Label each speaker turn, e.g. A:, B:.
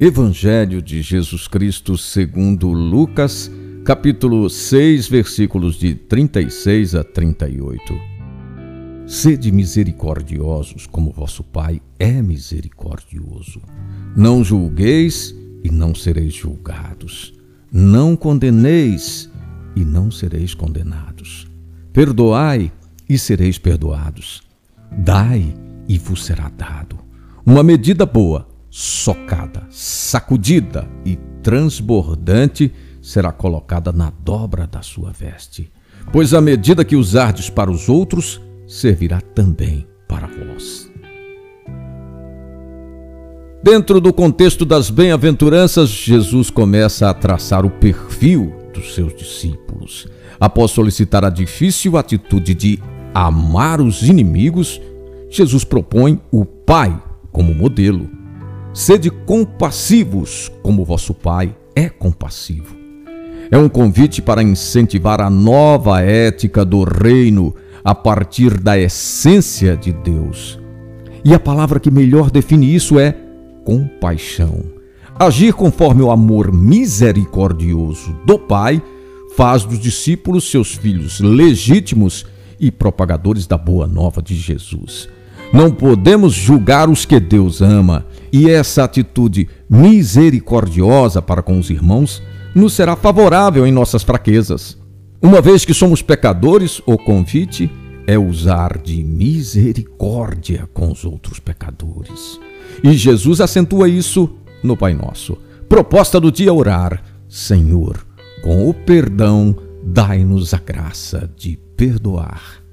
A: Evangelho de Jesus Cristo segundo Lucas, capítulo 6, versículos de 36 a 38. Sede misericordiosos, como vosso Pai é misericordioso. Não julgueis e não sereis julgados. Não condeneis e não sereis condenados. Perdoai e sereis perdoados. Dai e vos será dado. Uma medida boa socada, sacudida e transbordante será colocada na dobra da sua veste. Pois a medida que usardes para os outros servirá também para vós. Dentro do contexto das bem-aventuranças, Jesus começa a traçar o perfil dos seus discípulos. Após solicitar a difícil atitude de amar os inimigos, Jesus propõe o Pai como modelo Sede compassivos, como vosso Pai é compassivo. É um convite para incentivar a nova ética do reino a partir da essência de Deus. E a palavra que melhor define isso é compaixão. Agir conforme o amor misericordioso do Pai faz dos discípulos seus filhos legítimos e propagadores da boa nova de Jesus. Não podemos julgar os que Deus ama, e essa atitude misericordiosa para com os irmãos nos será favorável em nossas fraquezas. Uma vez que somos pecadores, o convite é usar de misericórdia com os outros pecadores. E Jesus acentua isso no Pai Nosso. Proposta do dia orar: Senhor, com o perdão, dai-nos a graça de perdoar.